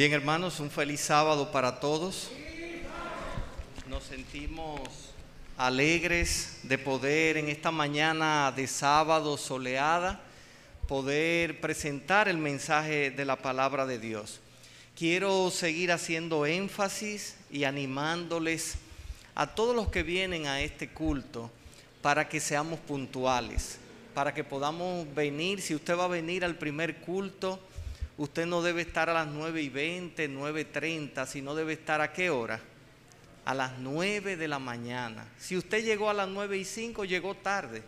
Bien, hermanos, un feliz sábado para todos. Nos sentimos alegres de poder en esta mañana de sábado soleada, poder presentar el mensaje de la palabra de Dios. Quiero seguir haciendo énfasis y animándoles a todos los que vienen a este culto para que seamos puntuales, para que podamos venir, si usted va a venir al primer culto, usted no debe estar a las 9 y 20, 9.30, sino debe estar a qué hora? A las 9 de la mañana. Si usted llegó a las 9 y 5, llegó tarde,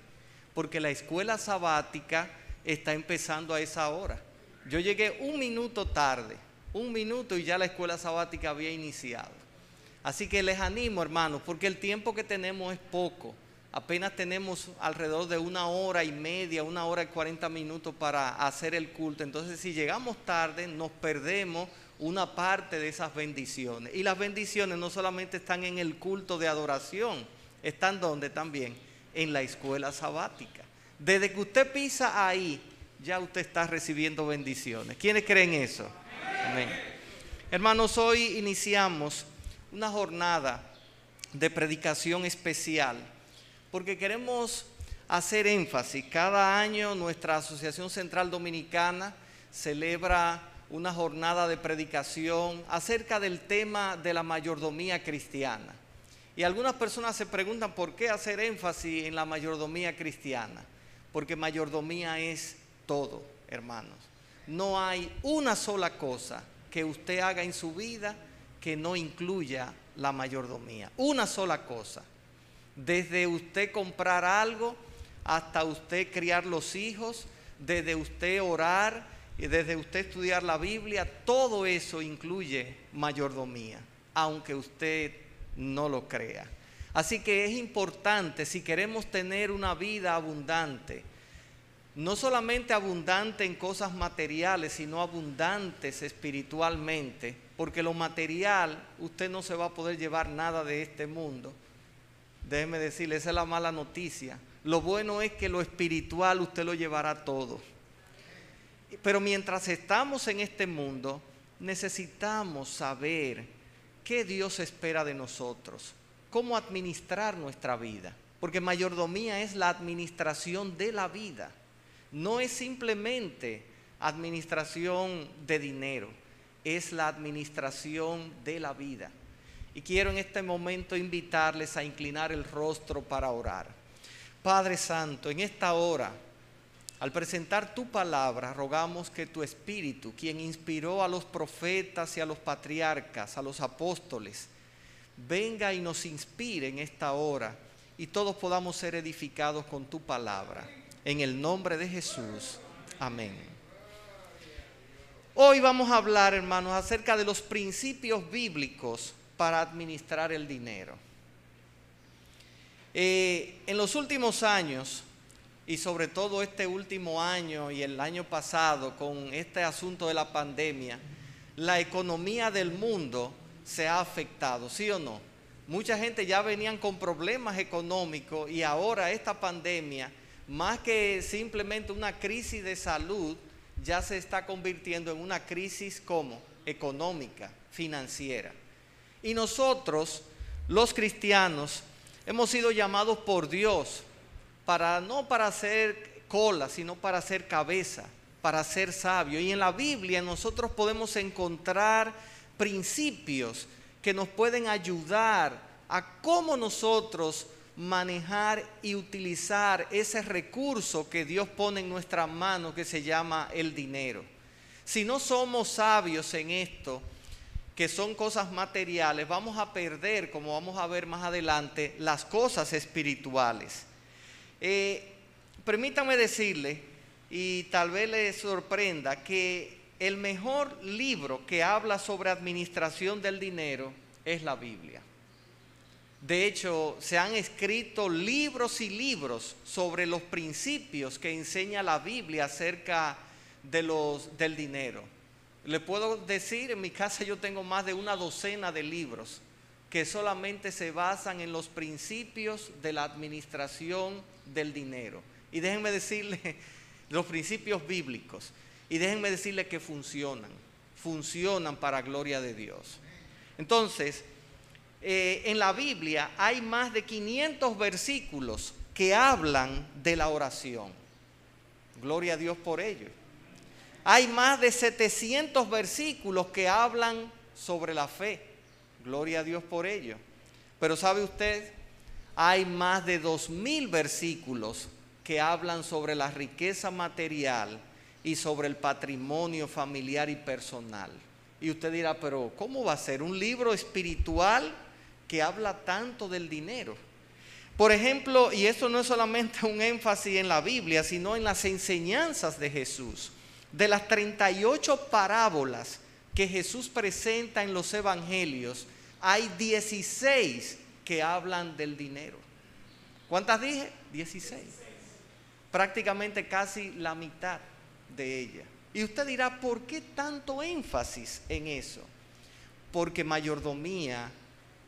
porque la escuela sabática está empezando a esa hora. Yo llegué un minuto tarde, un minuto y ya la escuela sabática había iniciado. Así que les animo, hermanos, porque el tiempo que tenemos es poco apenas tenemos alrededor de una hora y media, una hora y cuarenta minutos para hacer el culto. Entonces, si llegamos tarde, nos perdemos una parte de esas bendiciones. Y las bendiciones no solamente están en el culto de adoración, están donde también en la escuela sabática. Desde que usted pisa ahí, ya usted está recibiendo bendiciones. ¿Quiénes creen eso? Amén. Hermanos, hoy iniciamos una jornada de predicación especial porque queremos hacer énfasis. Cada año nuestra Asociación Central Dominicana celebra una jornada de predicación acerca del tema de la mayordomía cristiana. Y algunas personas se preguntan por qué hacer énfasis en la mayordomía cristiana. Porque mayordomía es todo, hermanos. No hay una sola cosa que usted haga en su vida que no incluya la mayordomía. Una sola cosa. Desde usted comprar algo hasta usted criar los hijos, desde usted orar y desde usted estudiar la Biblia, todo eso incluye mayordomía, aunque usted no lo crea. Así que es importante, si queremos tener una vida abundante, no solamente abundante en cosas materiales, sino abundantes espiritualmente, porque lo material usted no se va a poder llevar nada de este mundo déjeme decirle, esa es la mala noticia. Lo bueno es que lo espiritual usted lo llevará todo. Pero mientras estamos en este mundo, necesitamos saber qué Dios espera de nosotros, cómo administrar nuestra vida. Porque mayordomía es la administración de la vida. No es simplemente administración de dinero, es la administración de la vida. Y quiero en este momento invitarles a inclinar el rostro para orar. Padre Santo, en esta hora, al presentar tu palabra, rogamos que tu Espíritu, quien inspiró a los profetas y a los patriarcas, a los apóstoles, venga y nos inspire en esta hora y todos podamos ser edificados con tu palabra. En el nombre de Jesús. Amén. Hoy vamos a hablar, hermanos, acerca de los principios bíblicos para administrar el dinero. Eh, en los últimos años, y sobre todo este último año y el año pasado con este asunto de la pandemia, la economía del mundo se ha afectado, ¿sí o no? Mucha gente ya venían con problemas económicos y ahora esta pandemia, más que simplemente una crisis de salud, ya se está convirtiendo en una crisis como económica, financiera. Y nosotros, los cristianos, hemos sido llamados por Dios para no para ser cola, sino para ser cabeza, para ser sabio. Y en la Biblia nosotros podemos encontrar principios que nos pueden ayudar a cómo nosotros manejar y utilizar ese recurso que Dios pone en nuestra mano que se llama el dinero. Si no somos sabios en esto, que son cosas materiales, vamos a perder, como vamos a ver más adelante, las cosas espirituales. Eh, permítame decirle, y tal vez le sorprenda, que el mejor libro que habla sobre administración del dinero es la Biblia. De hecho, se han escrito libros y libros sobre los principios que enseña la Biblia acerca de los, del dinero. Le puedo decir, en mi casa yo tengo más de una docena de libros que solamente se basan en los principios de la administración del dinero. Y déjenme decirle los principios bíblicos. Y déjenme decirle que funcionan. funcionan para gloria de Dios. Entonces, eh, en la Biblia hay más de 500 versículos que hablan de la oración. Gloria a Dios por ello. Hay más de 700 versículos que hablan sobre la fe. Gloria a Dios por ello. Pero ¿sabe usted? Hay más de 2.000 versículos que hablan sobre la riqueza material y sobre el patrimonio familiar y personal. Y usted dirá, pero ¿cómo va a ser un libro espiritual que habla tanto del dinero? Por ejemplo, y esto no es solamente un énfasis en la Biblia, sino en las enseñanzas de Jesús. De las 38 parábolas que Jesús presenta en los evangelios, hay 16 que hablan del dinero. ¿Cuántas dije? 16. Prácticamente casi la mitad de ella. Y usted dirá, ¿por qué tanto énfasis en eso? Porque mayordomía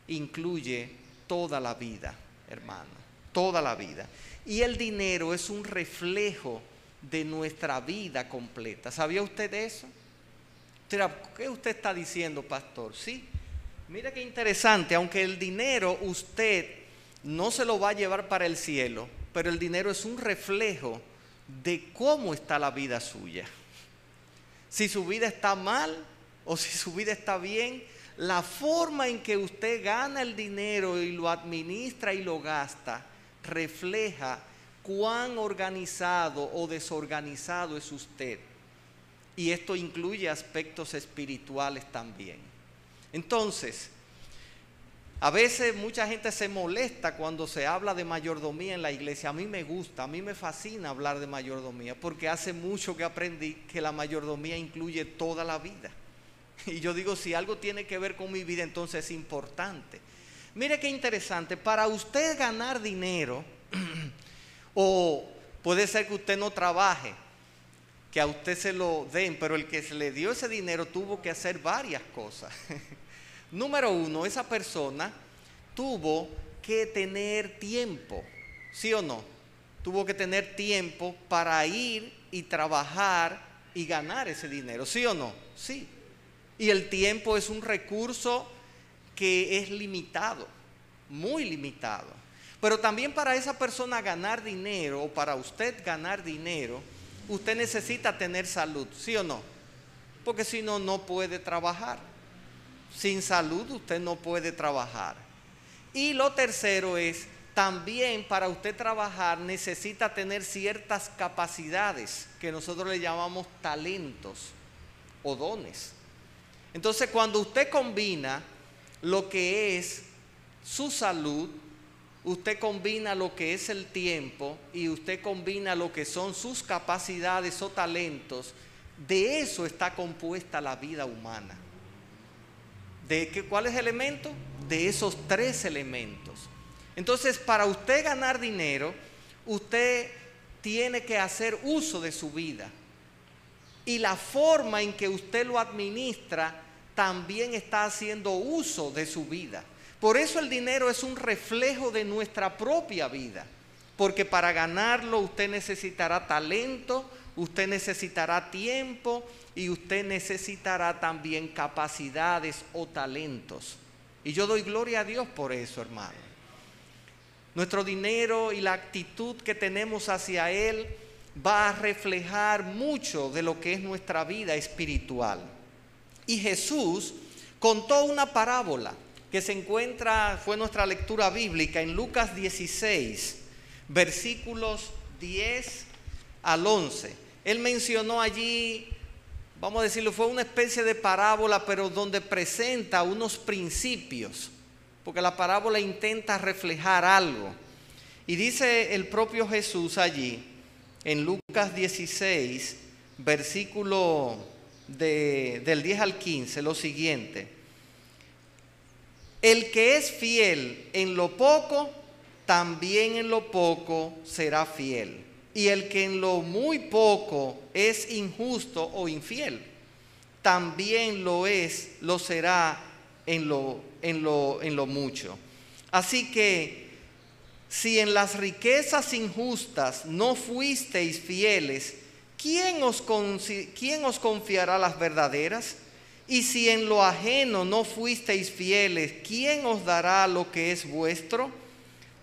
incluye toda la vida, hermano, toda la vida. Y el dinero es un reflejo de nuestra vida completa. ¿Sabía usted eso? ¿Qué usted está diciendo, pastor? Sí. Mira qué interesante, aunque el dinero usted no se lo va a llevar para el cielo, pero el dinero es un reflejo de cómo está la vida suya. Si su vida está mal o si su vida está bien, la forma en que usted gana el dinero y lo administra y lo gasta refleja cuán organizado o desorganizado es usted. Y esto incluye aspectos espirituales también. Entonces, a veces mucha gente se molesta cuando se habla de mayordomía en la iglesia. A mí me gusta, a mí me fascina hablar de mayordomía porque hace mucho que aprendí que la mayordomía incluye toda la vida. Y yo digo, si algo tiene que ver con mi vida, entonces es importante. Mire qué interesante, para usted ganar dinero, o puede ser que usted no trabaje, que a usted se lo den, pero el que se le dio ese dinero tuvo que hacer varias cosas. Número uno, esa persona tuvo que tener tiempo, ¿sí o no? Tuvo que tener tiempo para ir y trabajar y ganar ese dinero, ¿sí o no? Sí. Y el tiempo es un recurso que es limitado, muy limitado. Pero también para esa persona ganar dinero o para usted ganar dinero, usted necesita tener salud, ¿sí o no? Porque si no, no puede trabajar. Sin salud usted no puede trabajar. Y lo tercero es, también para usted trabajar necesita tener ciertas capacidades que nosotros le llamamos talentos o dones. Entonces cuando usted combina lo que es su salud, usted combina lo que es el tiempo y usted combina lo que son sus capacidades o talentos, de eso está compuesta la vida humana. ¿De qué, cuál es el elemento? De esos tres elementos. Entonces, para usted ganar dinero, usted tiene que hacer uso de su vida. Y la forma en que usted lo administra también está haciendo uso de su vida. Por eso el dinero es un reflejo de nuestra propia vida. Porque para ganarlo usted necesitará talento, usted necesitará tiempo y usted necesitará también capacidades o talentos. Y yo doy gloria a Dios por eso, hermano. Nuestro dinero y la actitud que tenemos hacia Él va a reflejar mucho de lo que es nuestra vida espiritual. Y Jesús contó una parábola que se encuentra, fue nuestra lectura bíblica en Lucas 16, versículos 10 al 11. Él mencionó allí, vamos a decirlo, fue una especie de parábola, pero donde presenta unos principios, porque la parábola intenta reflejar algo. Y dice el propio Jesús allí, en Lucas 16, versículo del 10 al 15, lo siguiente. El que es fiel en lo poco, también en lo poco será fiel y el que en lo muy poco es injusto o infiel, también lo es, lo será en lo, en lo, en lo mucho. Así que si en las riquezas injustas no fuisteis fieles, ¿quién os, ¿quién os confiará las verdaderas? Y si en lo ajeno no fuisteis fieles, ¿quién os dará lo que es vuestro?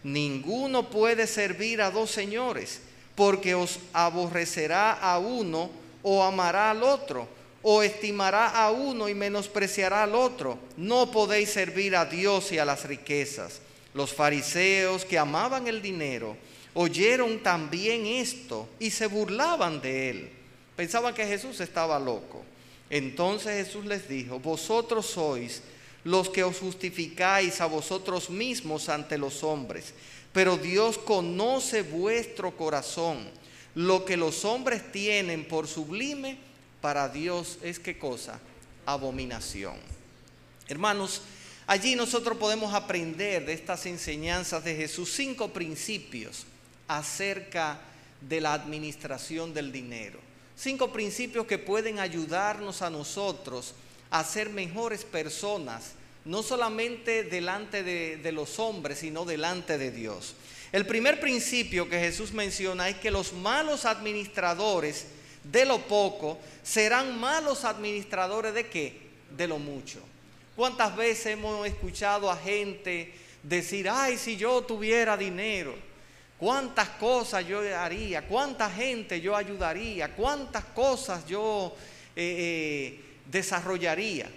Ninguno puede servir a dos señores, porque os aborrecerá a uno o amará al otro, o estimará a uno y menospreciará al otro. No podéis servir a Dios y a las riquezas. Los fariseos que amaban el dinero oyeron también esto y se burlaban de él. Pensaban que Jesús estaba loco. Entonces Jesús les dijo, vosotros sois los que os justificáis a vosotros mismos ante los hombres, pero Dios conoce vuestro corazón. Lo que los hombres tienen por sublime, para Dios es qué cosa? Abominación. Hermanos, allí nosotros podemos aprender de estas enseñanzas de Jesús cinco principios acerca de la administración del dinero cinco principios que pueden ayudarnos a nosotros a ser mejores personas, no solamente delante de, los hombres, sino delante de Dios. El primer principio que Jesús menciona es que los malos administradores de lo poco serán malos administradores de qué? De lo mucho. ¿Cuántas veces hemos escuchado a gente decir, ay, si yo tuviera dinero? Cuántas cosas yo haría, cuánta gente yo ayudaría, cuántas cosas yo eh, eh, desarrollaría.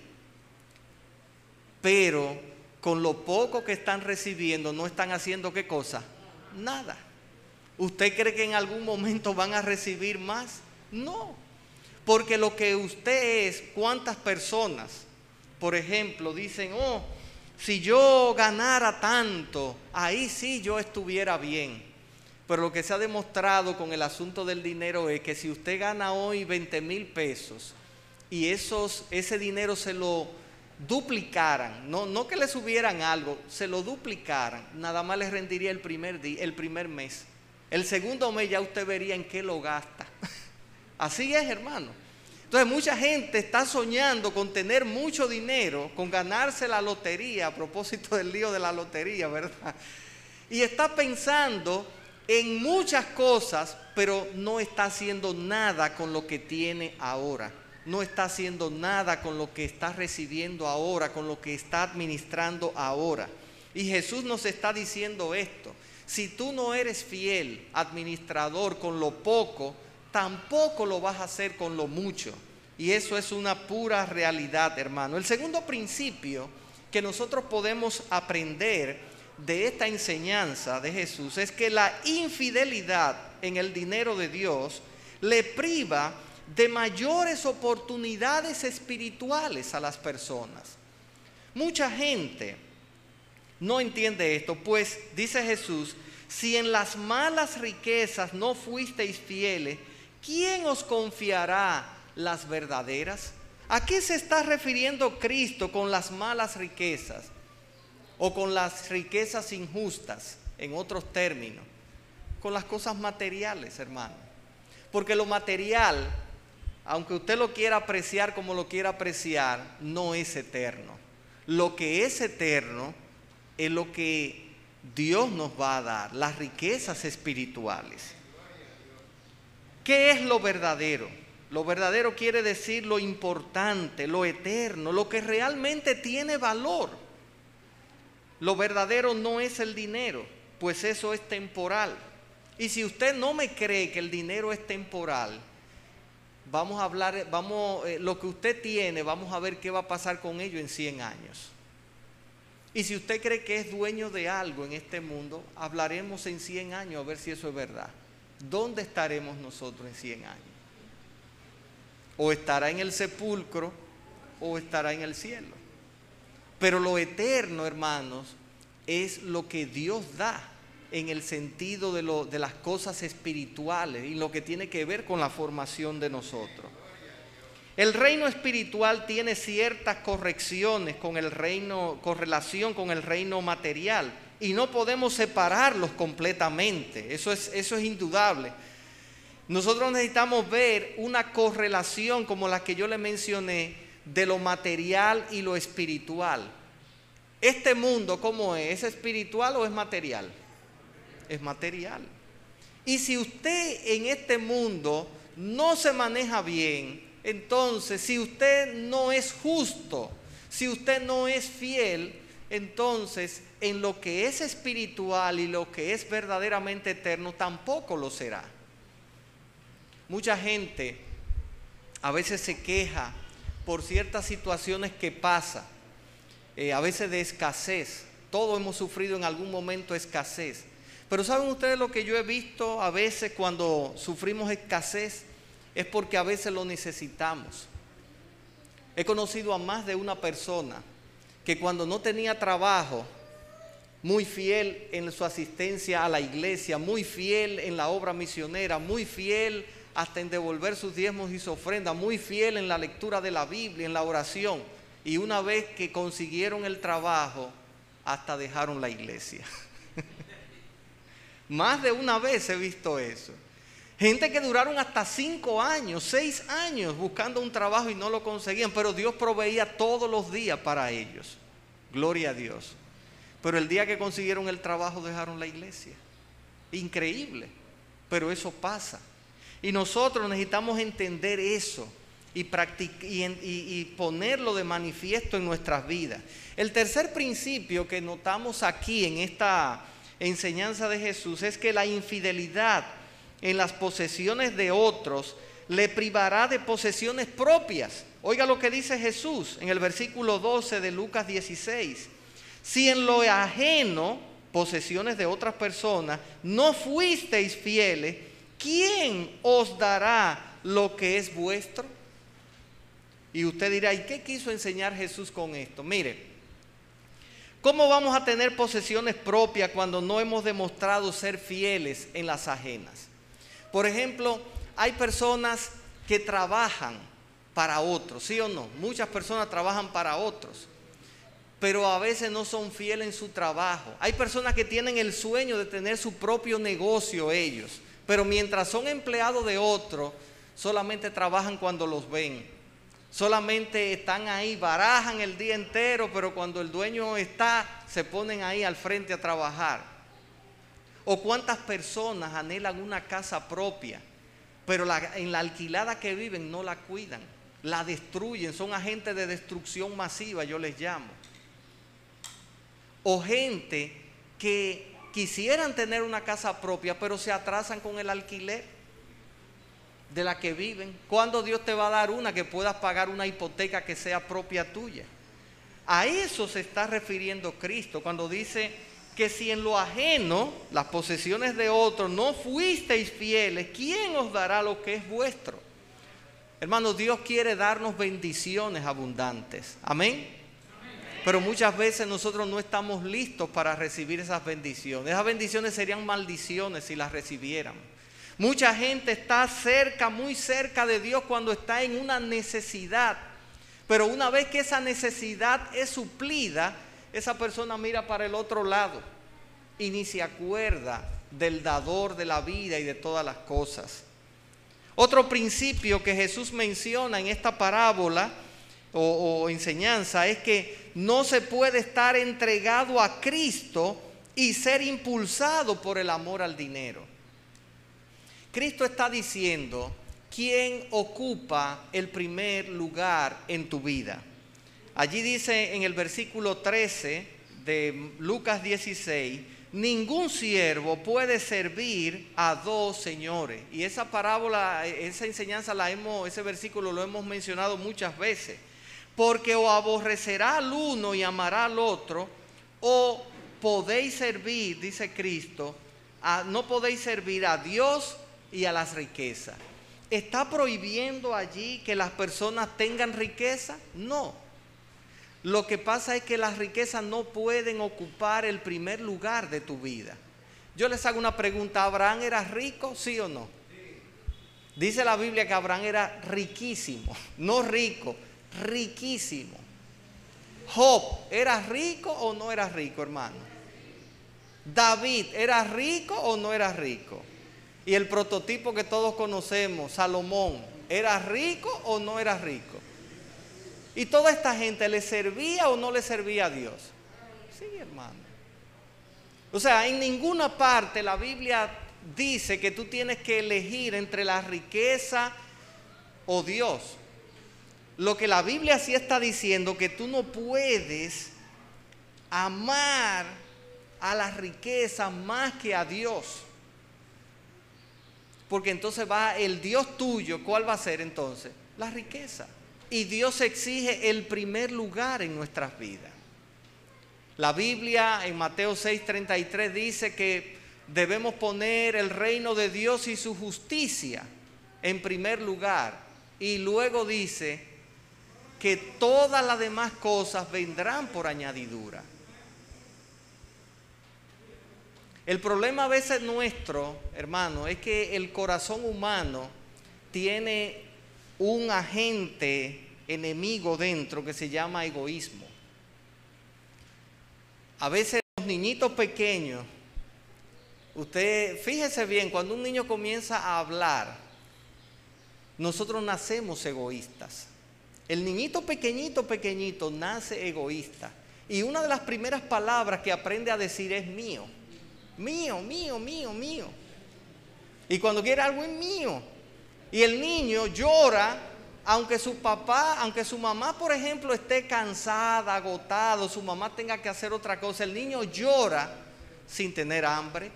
Pero con lo poco que están recibiendo no están haciendo qué cosa? Nada. ¿Usted cree que en algún momento van a recibir más? No. Porque lo que usted es, cuántas personas, por ejemplo, dicen, oh, si yo ganara tanto, ahí sí yo estuviera bien. Pero lo que se ha demostrado con el asunto del dinero es que si usted gana hoy 20 mil pesos y esos, ese dinero se lo duplicaran, no, no que le subieran algo, se lo duplicaran, nada más le rendiría el primer, el primer mes. El segundo mes ya usted vería en qué lo gasta. Así es, hermano. Entonces mucha gente está soñando con tener mucho dinero, con ganarse la lotería, a propósito del lío de la lotería, ¿verdad? Y está pensando en muchas cosas, pero no está haciendo nada con lo que tiene ahora. No está haciendo nada con lo que está recibiendo ahora, con lo que está administrando ahora. Y Jesús nos está diciendo esto. Si tú no eres fiel administrador con lo poco, tampoco lo vas a hacer con lo mucho. Y eso es una pura realidad, hermano. El segundo principio que nosotros podemos aprender de esta enseñanza de Jesús es que la infidelidad en el dinero de Dios le priva de mayores oportunidades espirituales a las personas. Mucha gente no entiende esto, pues dice Jesús, si en las malas riquezas no fuisteis fieles, ¿quién os confiará las verdaderas? ¿A qué se está refiriendo Cristo con las malas riquezas? O con las riquezas injustas, en otros términos, con las cosas materiales, hermano. Porque lo material, aunque usted lo quiera apreciar como lo quiera apreciar, no es eterno. Lo que es eterno es lo que Dios nos va a dar, las riquezas espirituales. ¿Qué es lo verdadero? Lo verdadero quiere decir lo importante, lo eterno, lo que realmente tiene valor. Lo verdadero no es el dinero, pues eso es temporal. Y si usted no me cree que el dinero es temporal, vamos a hablar, vamos, eh, lo que usted tiene, vamos a ver qué va a pasar con ello en 100 años. Y si usted cree que es dueño de algo en este mundo, hablaremos en 100 años a ver si eso es verdad. ¿Dónde estaremos nosotros en 100 años? O estará en el sepulcro o estará en el cielo. Pero lo eterno, hermanos, es lo que Dios da en el sentido de, lo, de las cosas espirituales y lo que tiene que ver con la formación de nosotros. El reino espiritual tiene ciertas correcciones con el reino, correlación con el reino material y no podemos separarlos completamente. Eso es, eso es indudable. Nosotros necesitamos ver una correlación como la que yo le mencioné de lo material y lo espiritual. Este mundo, ¿cómo es? ¿Es espiritual o es material? Es material. Y si usted en este mundo no se maneja bien, entonces si usted no es justo, si usted no es fiel, entonces en lo que es espiritual y lo que es verdaderamente eterno tampoco lo será. Mucha gente a veces se queja por ciertas situaciones que pasa, eh, a veces de escasez. Todos hemos sufrido en algún momento escasez. Pero ¿saben ustedes lo que yo he visto a veces cuando sufrimos escasez? Es porque a veces lo necesitamos. He conocido a más de una persona que cuando no tenía trabajo, muy fiel en su asistencia a la iglesia, muy fiel en la obra misionera, muy fiel hasta en devolver sus diezmos y su ofrenda, muy fiel en la lectura de la Biblia, en la oración. Y una vez que consiguieron el trabajo, hasta dejaron la iglesia. Más de una vez he visto eso. Gente que duraron hasta cinco años, seis años buscando un trabajo y no lo conseguían, pero Dios proveía todos los días para ellos. Gloria a Dios. Pero el día que consiguieron el trabajo dejaron la iglesia. Increíble, pero eso pasa. Y nosotros necesitamos entender eso y, y, ponerlo de manifiesto en nuestras vidas. El tercer principio que notamos aquí en esta enseñanza de Jesús es que la infidelidad en las posesiones de otros le privará de posesiones propias. Oiga lo que dice Jesús en el versículo 12 de Lucas 16. Si en lo ajeno, posesiones de otras personas, no fuisteis fieles, ¿quién os dará lo que es vuestro? Y usted dirá, ¿y qué quiso enseñar Jesús con esto? Mire, ¿cómo vamos a tener posesiones propias cuando no hemos demostrado ser fieles en las ajenas? Por ejemplo, hay personas que trabajan para otros, ¿sí o no? Muchas personas trabajan para otros, pero a veces no son fieles en su trabajo. Hay personas que tienen el sueño de tener su propio negocio ellos pero mientras son empleados de otro, solamente trabajan cuando los ven. Solamente están ahí, barajan el día entero, pero cuando el dueño está, se ponen ahí al frente a trabajar. O cuántas personas anhelan una casa propia, pero en la alquilada que viven no la cuidan, la destruyen, son agentes de destrucción masiva, yo les llamo. O gente que quisieran tener una casa propia, pero se atrasan con el alquiler de la que viven. ¿Cuándo Dios te va a dar una que puedas pagar una hipoteca que sea propia tuya? A eso se está refiriendo Cristo cuando dice que si en lo ajeno, las posesiones de otros, no fuisteis fieles, ¿quién os dará lo que es vuestro? Hermanos, Dios quiere darnos bendiciones abundantes. Amén. Pero muchas veces nosotros no estamos listos para recibir esas bendiciones. Esas bendiciones serían maldiciones si las recibiéramos. Mucha gente está cerca, muy cerca de Dios cuando está en una necesidad. Pero una vez que esa necesidad es suplida, esa persona mira para el otro lado y ni se acuerda del dador de la vida y de todas las cosas. Otro principio que Jesús menciona en esta parábola o, enseñanza es que no se puede estar entregado a Cristo y ser impulsado por el amor al dinero. Cristo está diciendo, ¿quién ocupa el primer lugar en tu vida? Allí dice en el versículo 13 de Lucas 16, ningún siervo puede servir a dos señores. Y esa parábola, esa enseñanza la hemos, ese versículo lo hemos mencionado muchas veces. Porque o aborrecerá al uno y amará al otro, o podéis servir, dice Cristo, no podéis servir a Dios y a las riquezas. ¿Está prohibiendo allí que las personas tengan riqueza? No. Lo que pasa es que las riquezas no pueden ocupar el primer lugar de tu vida. Yo les hago una pregunta, ¿Abraham era rico, sí o no? Dice la Biblia que Abraham era riquísimo, no rico, riquísimo. Job, ¿era rico o no era rico, hermano? David, ¿era rico o no era rico? Y el prototipo que todos conocemos, Salomón, ¿era rico o no era rico? Y toda esta gente le servía o no le servía a Dios. Sí, hermano. O sea, en ninguna parte la Biblia dice que tú tienes que elegir entre la riqueza o Dios. Lo que la Biblia sí está diciendo, que tú no puedes amar a la riqueza más que a Dios. Porque entonces va el Dios tuyo, ¿cuál va a ser entonces? La riqueza. Y Dios exige el primer lugar en nuestras vidas. La Biblia en Mateo 6:33 dice que debemos poner el reino de Dios y su justicia en primer lugar. Y luego dice que todas las demás cosas vendrán por añadidura. El problema a veces nuestro, hermano, es que el corazón humano tiene un agente enemigo dentro que se llama egoísmo. A veces los niñitos pequeños, usted fíjese bien, cuando un niño comienza a hablar, nosotros nacemos egoístas. El niñito pequeñito, pequeñito, nace egoísta. Y una de las primeras palabras que aprende a decir es mío. Mío, mío, mío, mío. Y cuando quiere algo es mío. Y el niño llora, aunque su papá, aunque su mamá, por ejemplo, esté cansada, agotado, su mamá tenga que hacer otra cosa. El niño llora sin tener hambre,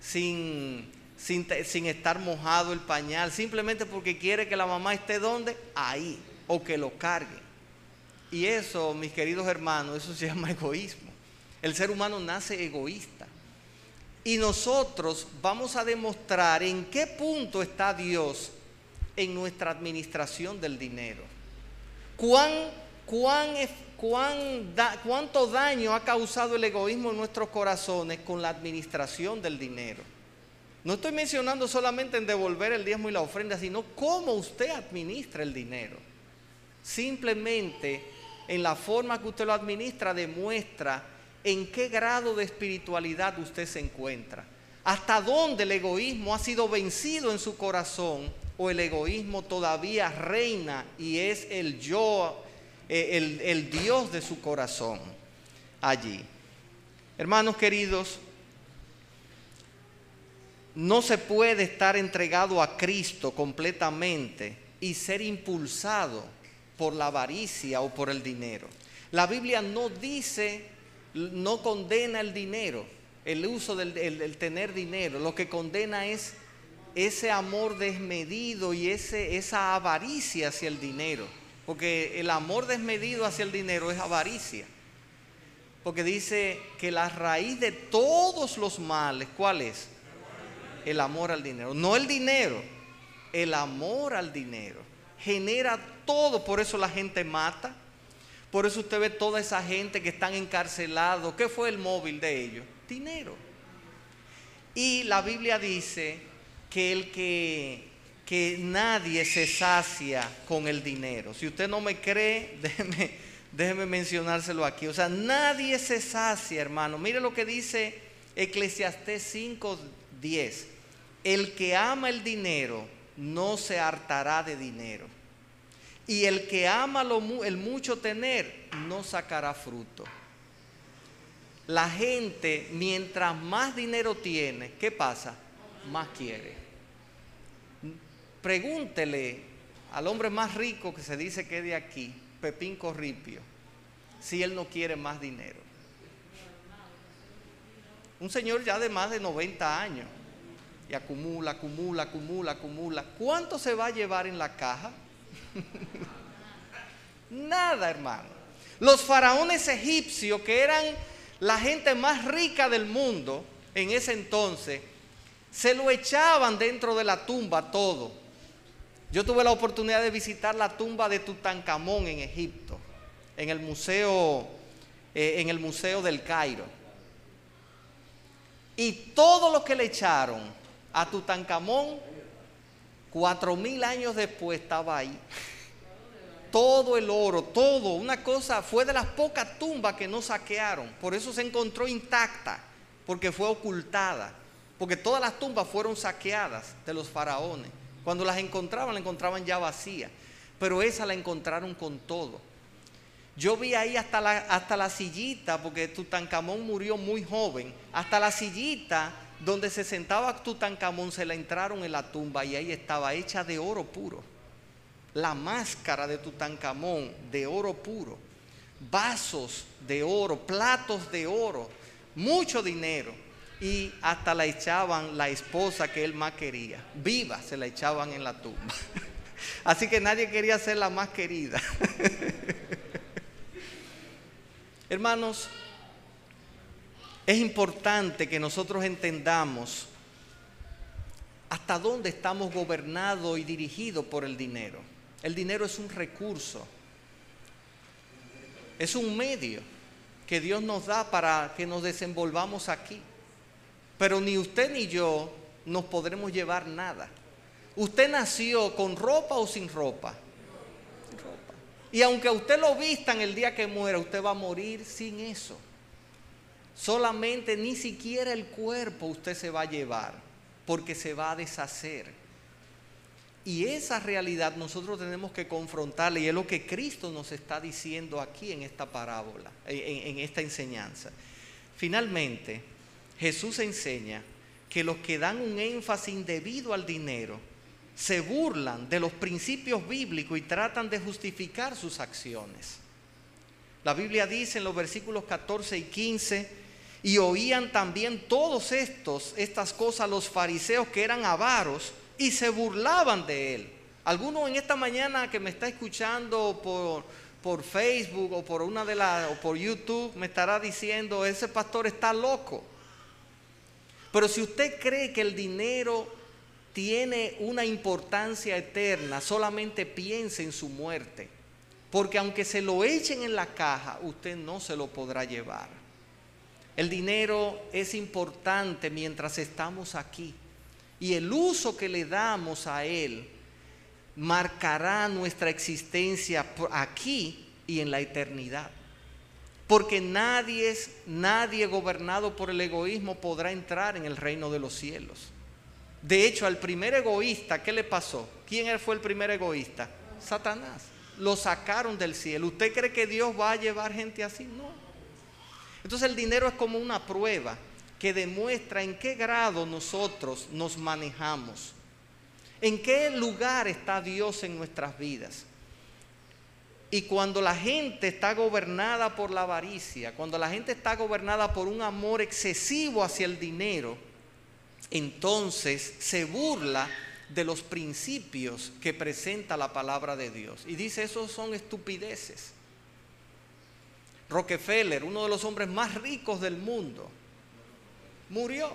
sin, sin, sin estar mojado el pañal, simplemente porque quiere que la mamá esté donde? Ahí, o que lo cargue. Y eso, mis queridos hermanos, eso se llama egoísmo. El ser humano nace egoísta. Y nosotros vamos a demostrar en qué punto está Dios en nuestra administración del dinero. ¿Cuán, cuán, cuán ¿Cuánto daño ha causado el egoísmo en nuestros corazones con la administración del dinero? No estoy mencionando solamente en devolver el diezmo y la ofrenda, sino cómo usted administra el dinero. Simplemente en la forma que usted lo administra demuestra en qué grado de espiritualidad usted se encuentra. Hasta dónde el egoísmo ha sido vencido en su corazón o el egoísmo todavía reina y es el yo, eh, el, el Dios de su corazón allí. Hermanos queridos, no se puede estar entregado a Cristo completamente y ser impulsado por la avaricia o por el dinero. La Biblia no dice no condena el dinero, el uso del tener dinero. Lo que condena es ese amor desmedido y ese, esa avaricia hacia el dinero. Porque el amor desmedido hacia el dinero es avaricia. Porque dice que la raíz de todos los males, ¿cuál es? El amor al dinero. No el dinero, el amor al dinero. Genera todo, por eso la gente mata, por eso usted ve toda esa gente que están encarcelados. ¿Qué fue el móvil de ellos? Dinero. Y la Biblia dice que el que, que nadie se sacia con el dinero. Si usted no me cree, déjeme, mencionárselo aquí. O sea, nadie se sacia, hermano. Mire lo que dice Eclesiastés 5:10. El que ama el dinero no se hartará de dinero. Y el que ama lo, el mucho tener no sacará fruto. La gente, mientras más dinero tiene, ¿qué pasa? Más quiere. Pregúntele al hombre más rico que se dice que es de aquí, Pepín Corripio, si él no quiere más dinero. Un señor ya de más de 90 años y acumula, acumula, acumula, acumula. ¿Cuánto se va a llevar en la caja? Nada, hermano. Los faraones egipcios, que eran la gente más rica del mundo en ese entonces, se lo echaban dentro de la tumba todo. Yo tuve la oportunidad de visitar la tumba de Tutankamón en Egipto, en el museo, eh, en el museo del Cairo. Y todo lo que le echaron a Tutankamón Cuatro mil años después estaba ahí. Todo el oro, todo, una cosa, fue de las pocas tumbas que no saquearon. Por eso se encontró intacta, porque fue ocultada. Porque todas las tumbas fueron saqueadas de los faraones. Cuando las encontraban, la encontraban ya vacía. Pero esa la encontraron con todo. Yo vi ahí hasta la, hasta la sillita, porque Tutankamón murió muy joven, hasta la sillita donde se sentaba Tutankamón se la entraron en la tumba y ahí estaba hecha de oro puro. la máscara de Tutankamón de oro puro, vasos de oro, platos de oro, mucho dinero. Y hasta la echaban la esposa que él más quería. Viva se la echaban en la tumba. Así que nadie quería ser la más querida. Hermanos, es importante que nosotros entendamos hasta dónde estamos gobernados y dirigidos por el dinero. El dinero es un recurso, es un medio que Dios nos da para que nos desenvolvamos aquí. Pero ni usted ni yo nos podremos llevar nada. ¿Usted nació con ropa o sin ropa? Y aunque usted lo vista en el día que muera, usted va a morir sin eso. Solamente ni siquiera el cuerpo usted se va a llevar, porque se va a deshacer. Y esa realidad nosotros tenemos que confrontarla y es lo que Cristo nos está diciendo aquí en esta parábola, en, en esta enseñanza. Finalmente, Jesús enseña que los que dan un énfasis indebido al dinero, se burlan de los principios bíblicos y tratan de justificar sus acciones. La Biblia dice en los versículos 14 y 15, y oían también todos estos, estas cosas los fariseos que eran avaros y se burlaban de él. Alguno en esta mañana que me está escuchando por, por Facebook o por una de las o por YouTube me estará diciendo, ese pastor está loco. Pero si usted cree que el dinero tiene una importancia eterna, solamente piense en su muerte. Porque aunque se lo echen en la caja, usted no se lo podrá llevar. El dinero es importante mientras estamos aquí. Y el uso que le damos a él marcará nuestra existencia aquí y en la eternidad. Porque nadie es nadie gobernado por el egoísmo podrá entrar en el reino de los cielos. De hecho, al primer egoísta, ¿qué le pasó? ¿Quién fue el primer egoísta? Satanás. Lo sacaron del cielo. ¿Usted cree que Dios va a llevar gente así? No. Entonces el dinero es como una prueba que demuestra en qué grado nosotros nos manejamos. En qué lugar está Dios en nuestras vidas. Y cuando la gente está gobernada por la avaricia, cuando la gente está gobernada por un amor excesivo hacia el dinero, entonces se burla de los principios que presenta la palabra de Dios. Y dice, esos son estupideces. Rockefeller, uno de los hombres más ricos del mundo, murió.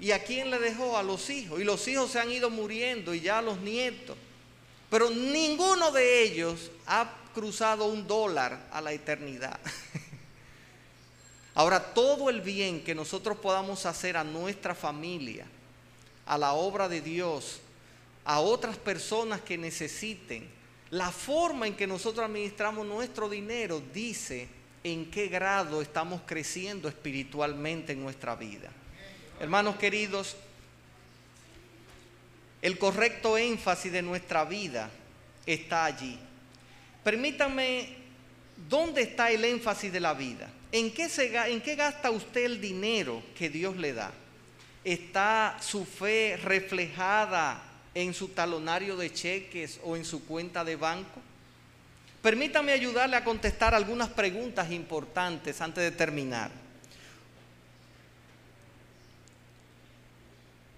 ¿Y a quién le dejó? A los hijos. Y los hijos se han ido muriendo y ya los nietos. Pero ninguno de ellos ha cruzado un dólar a la eternidad. Ahora, todo el bien que nosotros podamos hacer a nuestra familia, a la obra de Dios, a otras personas que necesiten, la forma en que nosotros administramos nuestro dinero dice en qué grado estamos creciendo espiritualmente en nuestra vida. Hermanos queridos, el correcto énfasis de nuestra vida está allí. Permítanme, ¿dónde está el énfasis de la vida? ¿En qué, se, ¿En qué gasta usted el dinero que Dios le da? ¿Está su fe reflejada en su talonario de cheques o en su cuenta de banco? Permítame ayudarle a contestar algunas preguntas importantes antes de terminar.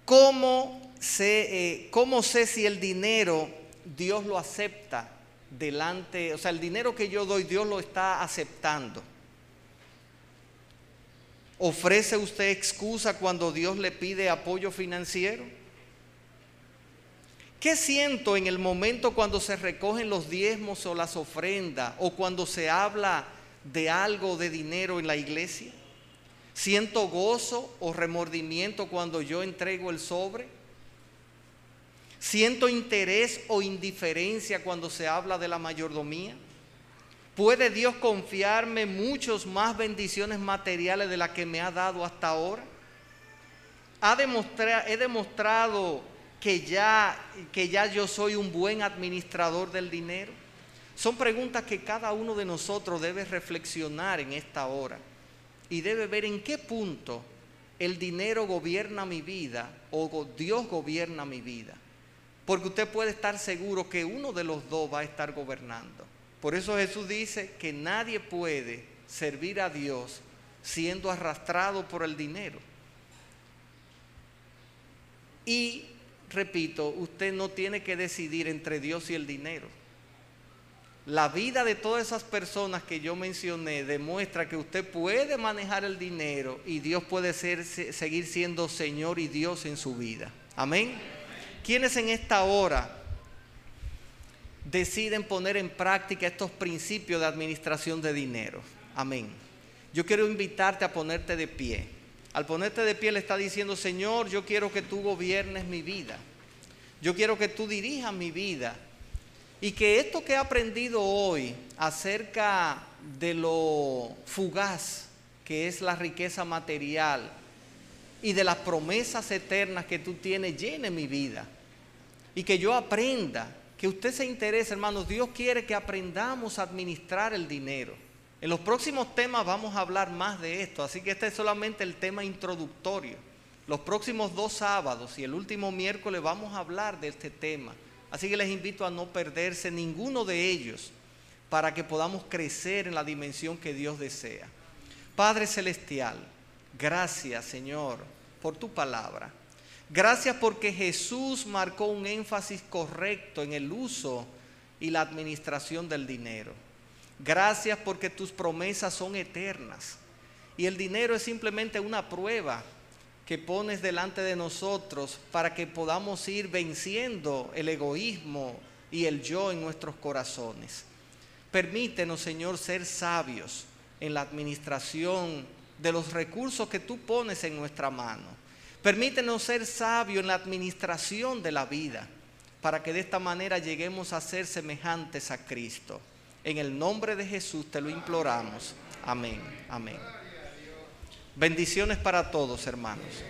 ¿Cómo sé, eh, ¿Cómo sé si el dinero Dios lo acepta delante? O sea, el dinero que yo doy Dios lo está aceptando. ¿Ofrece usted excusa cuando Dios le pide apoyo financiero? ¿Qué siento en el momento cuando se recogen los diezmos o las ofrendas o cuando se habla de algo de dinero en la iglesia? ¿Siento gozo o remordimiento cuando yo entrego el sobre? ¿Siento interés o indiferencia cuando se habla de la mayordomía? ¿Puede Dios confiarme muchos más bendiciones materiales de las que me ha dado hasta ahora? ¿Ha he demostrado que ya, que ya yo soy un buen administrador del dinero? Son preguntas que cada uno de nosotros debe reflexionar en esta hora y debe ver en qué punto el dinero gobierna mi vida o Dios gobierna mi vida. porque usted puede estar seguro que uno de los dos va a estar gobernando. Por eso Jesús dice que nadie puede servir a Dios siendo arrastrado por el dinero. Y, repito, usted no tiene que decidir entre Dios y el dinero. La vida de todas esas personas que yo mencioné demuestra que usted puede manejar el dinero y Dios puede ser, seguir siendo Señor y Dios en su vida. Amén. ¿Quiénes en esta hora deciden poner en práctica estos principios de administración de dinero? Amén. Yo quiero invitarte a ponerte de pie. Al ponerte de pie le está diciendo, Señor, yo quiero que tú gobiernes mi vida. Yo quiero que tú dirijas mi vida y que esto que he aprendido hoy acerca de lo fugaz que es la riqueza material y de las promesas eternas que tú tienes llene mi vida. Y que yo aprenda, que usted se interese, hermanos. Dios quiere que aprendamos a administrar el dinero. En los próximos temas vamos a hablar más de esto, así que este es solamente el tema introductorio. Los próximos dos sábados y el último miércoles vamos a hablar de este tema. Así que les invito a no perderse ninguno de ellos para que podamos crecer en la dimensión que Dios desea. Padre Celestial, gracias Señor por tu palabra. Gracias porque Jesús marcó un énfasis correcto en el uso y la administración del dinero. Gracias porque tus promesas son eternas. Y el dinero es simplemente una prueba que pones delante de nosotros para que podamos ir venciendo el egoísmo y el yo en nuestros corazones. Permítenos, Señor, ser sabios en la administración de los recursos que tú pones en nuestra mano. Permítenos ser sabios en la administración de la vida, para que de esta manera lleguemos a ser semejantes a Cristo. En el nombre de Jesús te lo imploramos. Amén. Amén. Bendiciones para todos, hermanos.